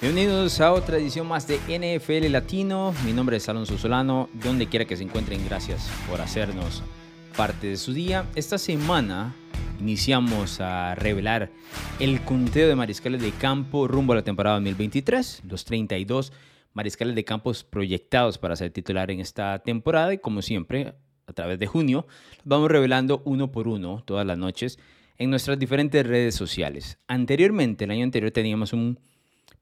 Bienvenidos a otra edición más de NFL Latino. Mi nombre es Alonso Solano. Donde quiera que se encuentren, gracias por hacernos parte de su día. Esta semana iniciamos a revelar el conteo de mariscales de campo rumbo a la temporada 2023. Los 32 mariscales de campos proyectados para ser titular en esta temporada. Y como siempre, a través de junio, vamos revelando uno por uno todas las noches en nuestras diferentes redes sociales. Anteriormente, el año anterior, teníamos un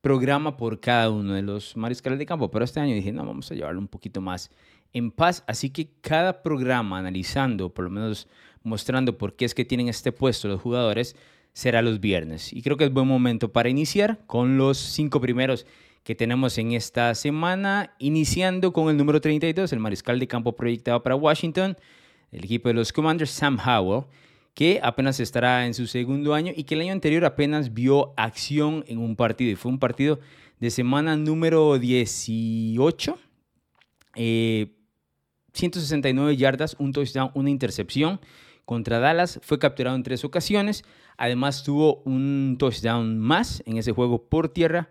programa por cada uno de los mariscales de campo, pero este año dije, no, vamos a llevarlo un poquito más en paz, así que cada programa analizando, por lo menos mostrando por qué es que tienen este puesto los jugadores, será los viernes. Y creo que es buen momento para iniciar con los cinco primeros que tenemos en esta semana, iniciando con el número 32, el mariscal de campo proyectado para Washington, el equipo de los Commanders, Sam Howell que apenas estará en su segundo año y que el año anterior apenas vio acción en un partido. Y fue un partido de semana número 18. 169 eh, yardas, un touchdown, una intercepción contra Dallas. Fue capturado en tres ocasiones. Además tuvo un touchdown más en ese juego por tierra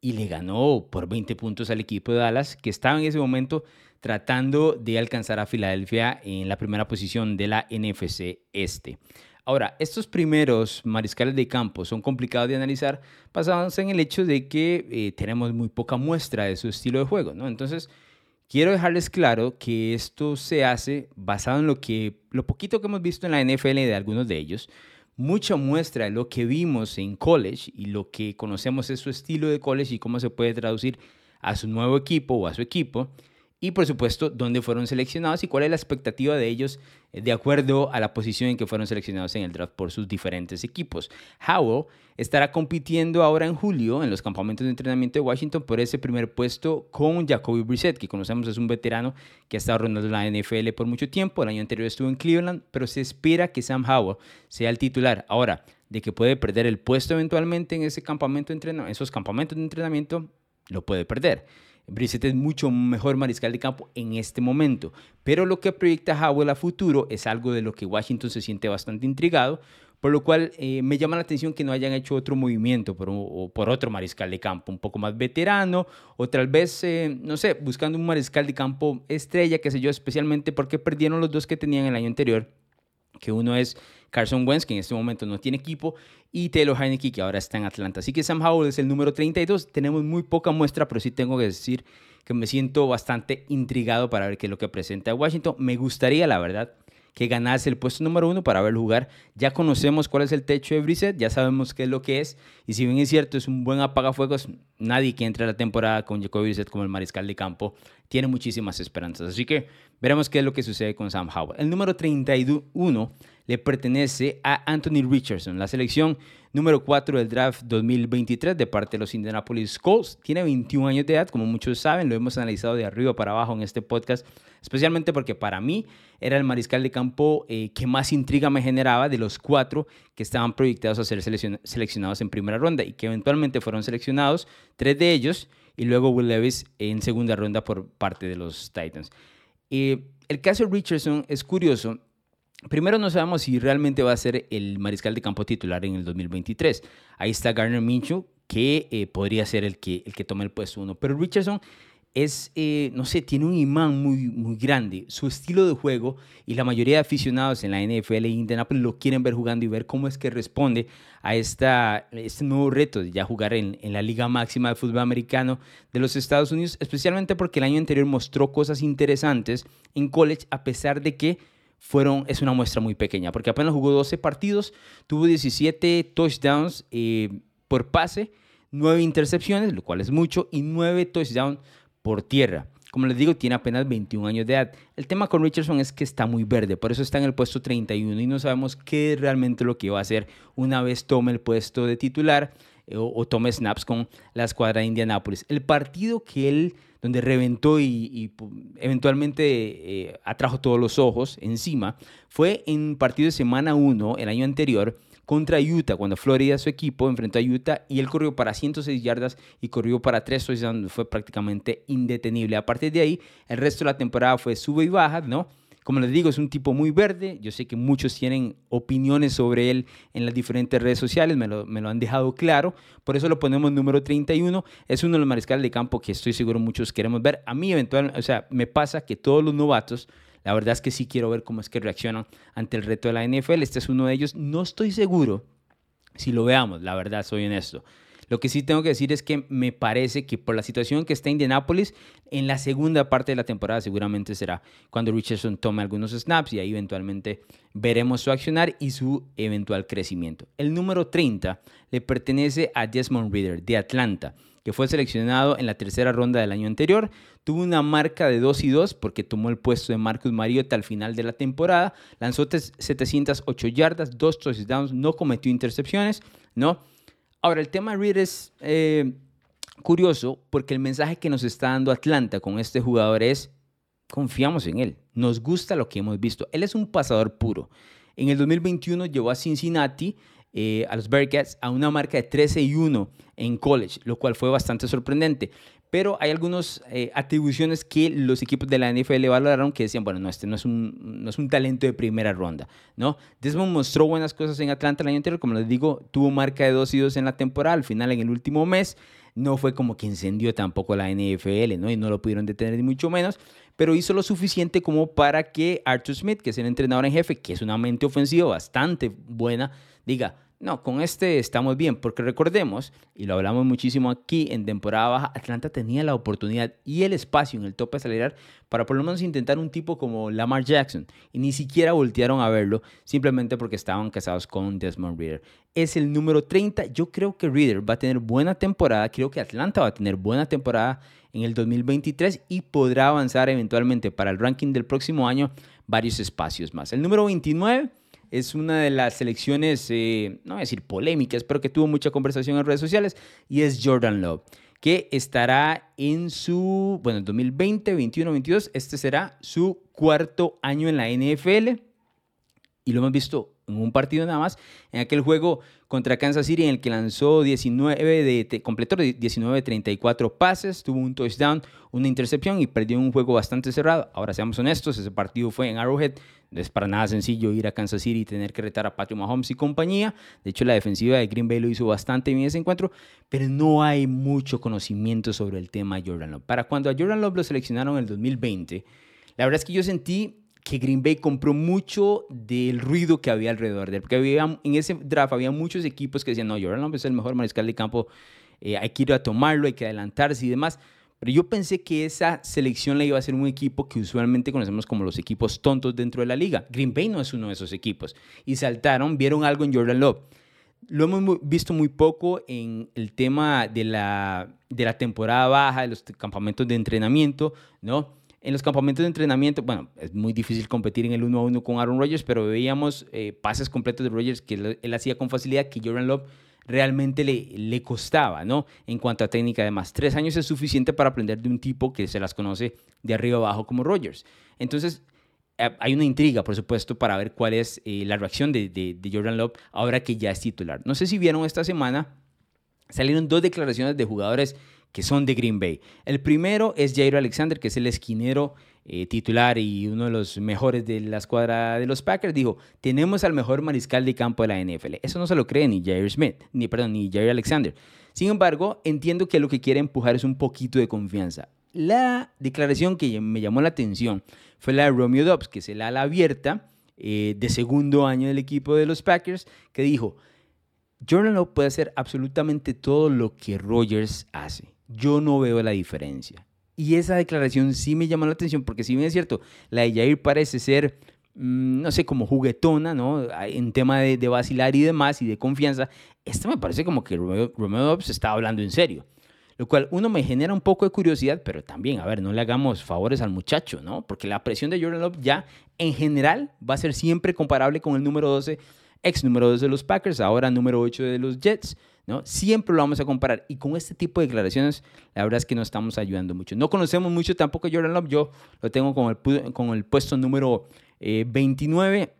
y le ganó por 20 puntos al equipo de Dallas, que estaba en ese momento tratando de alcanzar a Filadelfia en la primera posición de la NFC Este. Ahora, estos primeros mariscales de campo son complicados de analizar basados en el hecho de que eh, tenemos muy poca muestra de su estilo de juego, ¿no? Entonces, quiero dejarles claro que esto se hace basado en lo que lo poquito que hemos visto en la NFL de algunos de ellos, mucha muestra de lo que vimos en college y lo que conocemos es su estilo de college y cómo se puede traducir a su nuevo equipo o a su equipo y por supuesto dónde fueron seleccionados y cuál es la expectativa de ellos eh, de acuerdo a la posición en que fueron seleccionados en el draft por sus diferentes equipos. Howell estará compitiendo ahora en julio en los campamentos de entrenamiento de Washington por ese primer puesto con Jacoby Brissett, que conocemos es un veterano que ha estado rondando la NFL por mucho tiempo. El año anterior estuvo en Cleveland, pero se espera que Sam Howell sea el titular. Ahora, de que puede perder el puesto eventualmente en ese campamento de esos campamentos de entrenamiento, lo puede perder. Brissett es mucho mejor mariscal de campo en este momento, pero lo que proyecta Howell a futuro es algo de lo que Washington se siente bastante intrigado, por lo cual eh, me llama la atención que no hayan hecho otro movimiento por, por otro mariscal de campo un poco más veterano, o tal vez, eh, no sé, buscando un mariscal de campo estrella, qué sé yo, especialmente porque perdieron los dos que tenían el año anterior, que uno es Carson Wentz, que en este momento no tiene equipo, y Taylor Heineke, que ahora está en Atlanta. Así que Sam Howell es el número 32. Tenemos muy poca muestra, pero sí tengo que decir que me siento bastante intrigado para ver qué es lo que presenta Washington. Me gustaría, la verdad, que ganase el puesto número uno para verlo jugar. Ya conocemos cuál es el techo de Brissett, ya sabemos qué es lo que es. Y si bien es cierto, es un buen apagafuegos, nadie que entre a la temporada con Jacoby Brissett como el mariscal de campo tiene muchísimas esperanzas. Así que veremos qué es lo que sucede con Sam Howell. El número 31 le pertenece a Anthony Richardson, la selección número 4 del draft 2023 de parte de los Indianapolis Colts. Tiene 21 años de edad, como muchos saben, lo hemos analizado de arriba para abajo en este podcast, especialmente porque para mí era el mariscal de campo eh, que más intriga me generaba de los cuatro que estaban proyectados a ser seleccionados en primera ronda y que eventualmente fueron seleccionados, tres de ellos, y luego Will Levis en segunda ronda por parte de los Titans. Eh, el caso de Richardson es curioso Primero no sabemos si realmente va a ser el mariscal de campo titular en el 2023. Ahí está Garner Minshew, que eh, podría ser el que, el que tome el puesto uno. Pero Richardson es, eh, no sé, tiene un imán muy, muy grande. Su estilo de juego y la mayoría de aficionados en la NFL e Indianapolis lo quieren ver jugando y ver cómo es que responde a esta, este nuevo reto de ya jugar en, en la Liga Máxima de Fútbol Americano de los Estados Unidos, especialmente porque el año anterior mostró cosas interesantes en college a pesar de que fueron, es una muestra muy pequeña, porque apenas jugó 12 partidos, tuvo 17 touchdowns eh, por pase, 9 intercepciones, lo cual es mucho, y 9 touchdowns por tierra. Como les digo, tiene apenas 21 años de edad. El tema con Richardson es que está muy verde, por eso está en el puesto 31 y no sabemos qué es realmente lo que va a hacer una vez tome el puesto de titular eh, o, tome snaps con la escuadra de Indianápolis. El partido que él donde reventó y, eventualmente eh, atrajo todos los ojos encima, fue en partido de semana 1 el año anterior contra Utah, cuando Florida, su equipo, enfrentó a Utah y él corrió para 106 yardas y corrió para 3 donde fue prácticamente indetenible. A partir de ahí, el resto de la temporada fue sube y baja, ¿no? Como les digo, es un tipo muy verde. Yo sé que muchos tienen opiniones sobre él en las diferentes redes sociales, me lo, me lo han dejado claro. Por eso lo ponemos número 31. Es uno de los mariscales de campo que estoy seguro muchos queremos ver. A mí, eventualmente, o sea, me pasa que todos los novatos, la verdad es que sí quiero ver cómo es que reaccionan ante el reto de la NFL. Este es uno de ellos. No estoy seguro si lo veamos, la verdad, soy honesto. Lo que sí tengo que decir es que me parece que por la situación que está Indianapolis, en la segunda parte de la temporada seguramente será cuando Richardson tome algunos snaps y ahí eventualmente veremos su accionar y su eventual crecimiento. El número 30 le pertenece a Desmond Reader de Atlanta que fue seleccionado en la tercera ronda del año anterior. Tuvo una marca de 2 y 2 porque tomó el puesto de Marcus Mariota al final de la temporada. Lanzó 708 yardas, 2 touchdowns, no cometió intercepciones, ¿no? Ahora, el tema Reed es eh, curioso porque el mensaje que nos está dando Atlanta con este jugador es, confiamos en él, nos gusta lo que hemos visto. Él es un pasador puro. En el 2021 llevó a Cincinnati, eh, a los Bearcats, a una marca de 13 y 1 en college, lo cual fue bastante sorprendente. Pero hay algunas eh, atribuciones que los equipos de la NFL valoraron que decían, bueno, no, este no es un, no es un talento de primera ronda, ¿no? Desmond mostró buenas cosas en Atlanta el año anterior, como les digo, tuvo marca de 2 y 2 en la temporada, al final en el último mes, no fue como que encendió tampoco la NFL, ¿no? Y no lo pudieron detener ni mucho menos, pero hizo lo suficiente como para que Arthur Smith, que es el entrenador en jefe, que es una mente ofensiva bastante buena, diga, no, con este estamos bien, porque recordemos, y lo hablamos muchísimo aquí en temporada baja, Atlanta tenía la oportunidad y el espacio en el tope salarial para por lo menos intentar un tipo como Lamar Jackson, y ni siquiera voltearon a verlo simplemente porque estaban casados con Desmond Reader. Es el número 30, yo creo que Reader va a tener buena temporada, creo que Atlanta va a tener buena temporada en el 2023 y podrá avanzar eventualmente para el ranking del próximo año varios espacios más. El número 29 es una de las selecciones, eh, no voy a decir polémicas, pero que tuvo mucha conversación en redes sociales, y es Jordan Love, que estará en su, bueno, 2020, 21, 22, este será su cuarto año en la NFL, y lo hemos visto en un partido nada más, en aquel juego contra Kansas City en el que lanzó 19 de, completó 19 de 34 pases, tuvo un touchdown, una intercepción y perdió un juego bastante cerrado. Ahora seamos honestos, ese partido fue en Arrowhead, no es para nada sencillo ir a Kansas City y tener que retar a Patrick Mahomes y compañía. De hecho, la defensiva de Green Bay lo hizo bastante bien ese encuentro, pero no hay mucho conocimiento sobre el tema Jordan Love. Para cuando a Jordan Love lo seleccionaron en el 2020, la verdad es que yo sentí que Green Bay compró mucho del ruido que había alrededor de él. Porque había, en ese draft había muchos equipos que decían, no, Jordan Love es el mejor mariscal de campo, eh, hay que ir a tomarlo, hay que adelantarse y demás. Pero yo pensé que esa selección la iba a hacer un equipo que usualmente conocemos como los equipos tontos dentro de la liga. Green Bay no es uno de esos equipos. Y saltaron, vieron algo en Jordan Love. Lo hemos visto muy poco en el tema de la, de la temporada baja, de los campamentos de entrenamiento, ¿no? En los campamentos de entrenamiento, bueno, es muy difícil competir en el uno a uno con Aaron Rodgers, pero veíamos eh, pases completos de Rodgers que él, hacía con facilidad, que Jordan Love realmente le, costaba, ¿no? En cuanto a técnica, además, tres años es suficiente para aprender de un tipo que se las conoce de arriba abajo como Rodgers. Entonces, hay una intriga, por supuesto, para ver cuál es eh, la reacción de, de, de, Jordan Love ahora que ya es titular. No sé si vieron esta semana, salieron dos declaraciones de jugadores que son de Green Bay. El primero es Jairo Alexander, que es el esquinero eh, titular y uno de los mejores de la escuadra de los Packers. Dijo, tenemos al mejor mariscal de campo de la NFL. Eso no se lo cree ni Jair Smith, ni, perdón, ni Jair Alexander. Sin embargo, entiendo que lo que quiere empujar es un poquito de confianza. La declaración que me llamó la atención fue la de Romeo Dobbs, que es el ala abierta eh, de segundo año del equipo de los Packers, que dijo, Jordan Love puede hacer absolutamente todo lo que Rogers hace yo no veo la diferencia. Y esa declaración sí me llamó la atención porque si bien es cierto, la de Jair parece ser, mm, no sé, como juguetona, ¿no? En tema de, vacilar y demás y de confianza, esta me parece como que Romeo, Romeo se estaba hablando en serio. Lo cual uno me genera un poco de curiosidad, pero también, a ver, no le hagamos favores al muchacho, ¿no? Porque la presión de Jordan Love ya en general va a ser siempre comparable con el número 12, ex número 12 de los Packers, ahora número 8 de los Jets. ¿no? Siempre lo vamos a comparar. Y con este tipo de declaraciones, la verdad es que nos estamos ayudando mucho. No conocemos mucho tampoco a Jordan Love. Yo lo tengo con el, puesto número 29. Eh,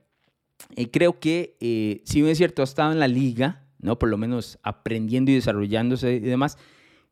eh, creo que, eh, si bien es cierto, ha estado en la liga, ¿no? Por lo menos aprendiendo y desarrollándose y demás.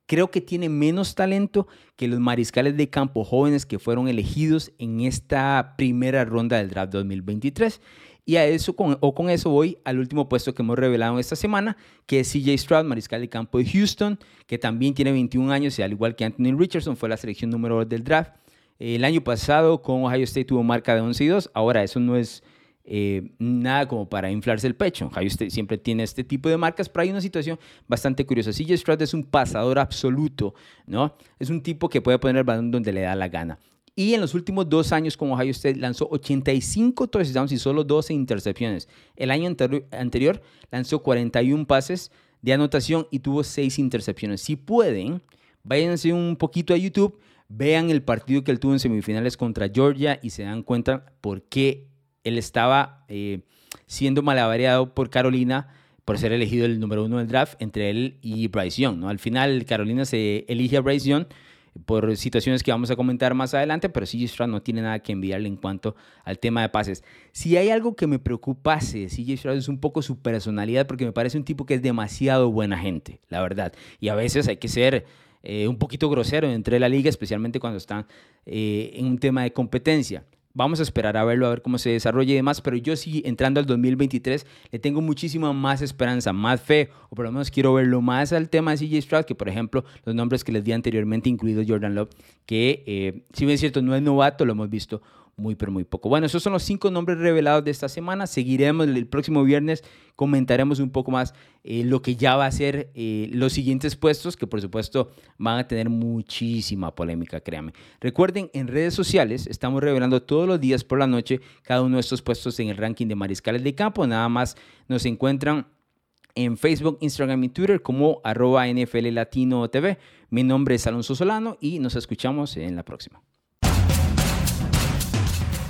creo que tiene menos talento que los mariscales de campo jóvenes que fueron elegidos en esta primera ronda del draft 2023. Y a eso, con, o con eso voy al último puesto que hemos revelado esta semana, que es CJ Stroud, mariscal de campo de Houston, que también tiene 21 años y al igual que Anthony Richardson fue la selección número 2 del draft. El año pasado con Ohio State tuvo marca de 11 y 2. Ahora eso no es eh, nada como para inflarse el pecho. Ohio State siempre tiene este tipo de marcas, pero hay una situación bastante curiosa. CJ Stroud es un pasador absoluto, ¿no? Es un tipo que puede poner el balón donde le da la gana. Y en los últimos dos años con Ohio State lanzó 85 touchdowns y solo 12 intercepciones. El año anterior lanzó 41 pases de anotación y tuvo 6 intercepciones. Si pueden, váyanse un poquito a YouTube, vean el partido que él tuvo en semifinales contra Georgia y se dan cuenta por qué él estaba eh, siendo malabareado por Carolina por ser elegido el número uno del draft entre él y Bryce Young. Al final Carolina se elige a Bryce Young por situaciones que vamos a comentar más adelante, pero CJ Stroud no tiene nada que enviarle en cuanto al tema de pases. Si hay algo que me preocupase, CJ Stroud es un poco su personalidad, porque me parece un tipo que es demasiado buena gente, la verdad. Y a veces hay que ser eh, un poquito grosero entre la liga, especialmente cuando están eh, en un tema de competencia. Vamos a esperar a verlo, a ver cómo se desarrolla y demás, pero yo sí, entrando al 2023, le tengo muchísima más esperanza, más fe, o por lo menos quiero verlo más al tema de CJ Stroud, que por ejemplo los nombres que les di anteriormente, incluido Jordan Love, que eh, si bien es cierto, no es novato, lo hemos visto muy, pero muy poco. Bueno, esos son los cinco nombres revelados de esta semana. Seguiremos el próximo viernes, comentaremos un poco más eh, lo que ya va a ser eh, los siguientes puestos, que por supuesto van a tener muchísima polémica, créanme. Recuerden, en redes sociales estamos revelando todos los días por la noche cada uno de estos puestos en el ranking de mariscales de campo. Nada más nos encuentran en Facebook, Instagram y Twitter como arroba NFL TV. Mi nombre es Alonso Solano y nos escuchamos en la próxima.